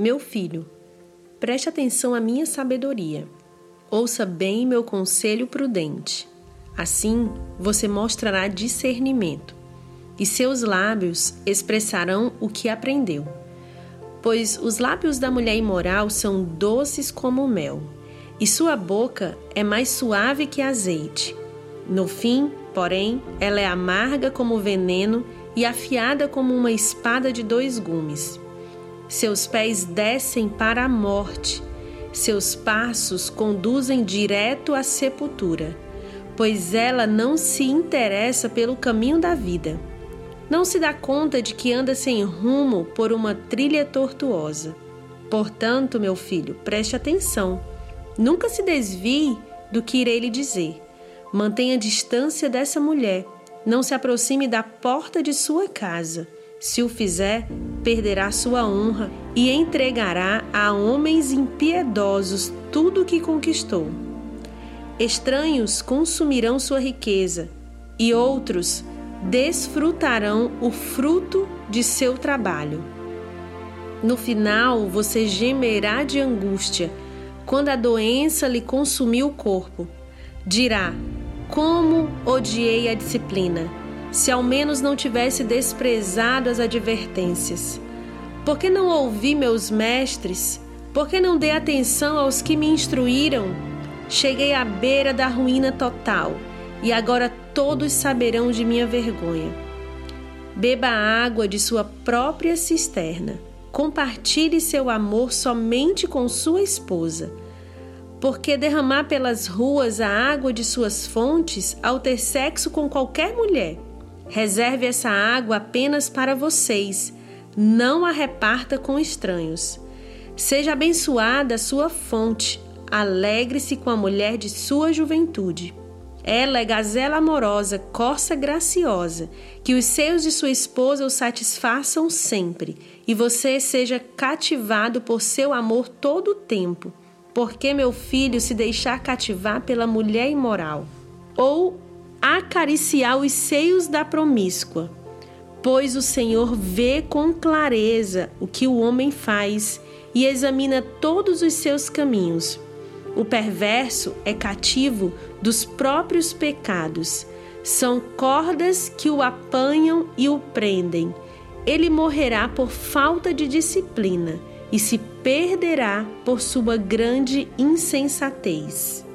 Meu filho, preste atenção à minha sabedoria. Ouça bem meu conselho prudente. Assim você mostrará discernimento, e seus lábios expressarão o que aprendeu. Pois os lábios da mulher imoral são doces como mel, e sua boca é mais suave que azeite. No fim, porém, ela é amarga como veneno e afiada como uma espada de dois gumes. Seus pés descem para a morte, seus passos conduzem direto à sepultura, pois ela não se interessa pelo caminho da vida. Não se dá conta de que anda sem rumo por uma trilha tortuosa. Portanto, meu filho, preste atenção. Nunca se desvie do que irei lhe dizer. Mantenha distância dessa mulher. Não se aproxime da porta de sua casa. Se o fizer, perderá sua honra e entregará a homens impiedosos tudo o que conquistou. Estranhos consumirão sua riqueza e outros desfrutarão o fruto de seu trabalho. No final, você gemerá de angústia quando a doença lhe consumiu o corpo. Dirá: Como odiei a disciplina! se ao menos não tivesse desprezado as advertências? Por que não ouvi meus mestres? Por que não dei atenção aos que me instruíram? Cheguei à beira da ruína total e agora todos saberão de minha vergonha. Beba a água de sua própria cisterna. Compartilhe seu amor somente com sua esposa. Porque derramar pelas ruas a água de suas fontes ao ter sexo com qualquer mulher Reserve essa água apenas para vocês, não a reparta com estranhos. Seja abençoada a sua fonte, alegre-se com a mulher de sua juventude. Ela é gazela amorosa, corça graciosa, que os seios de sua esposa o satisfaçam sempre, e você seja cativado por seu amor todo o tempo. Porque meu filho se deixar cativar pela mulher imoral? Ou acariciar os seios da promíscua, pois o Senhor vê com clareza o que o homem faz e examina todos os seus caminhos. O perverso é cativo dos próprios pecados. São cordas que o apanham e o prendem. Ele morrerá por falta de disciplina e se perderá por sua grande insensatez.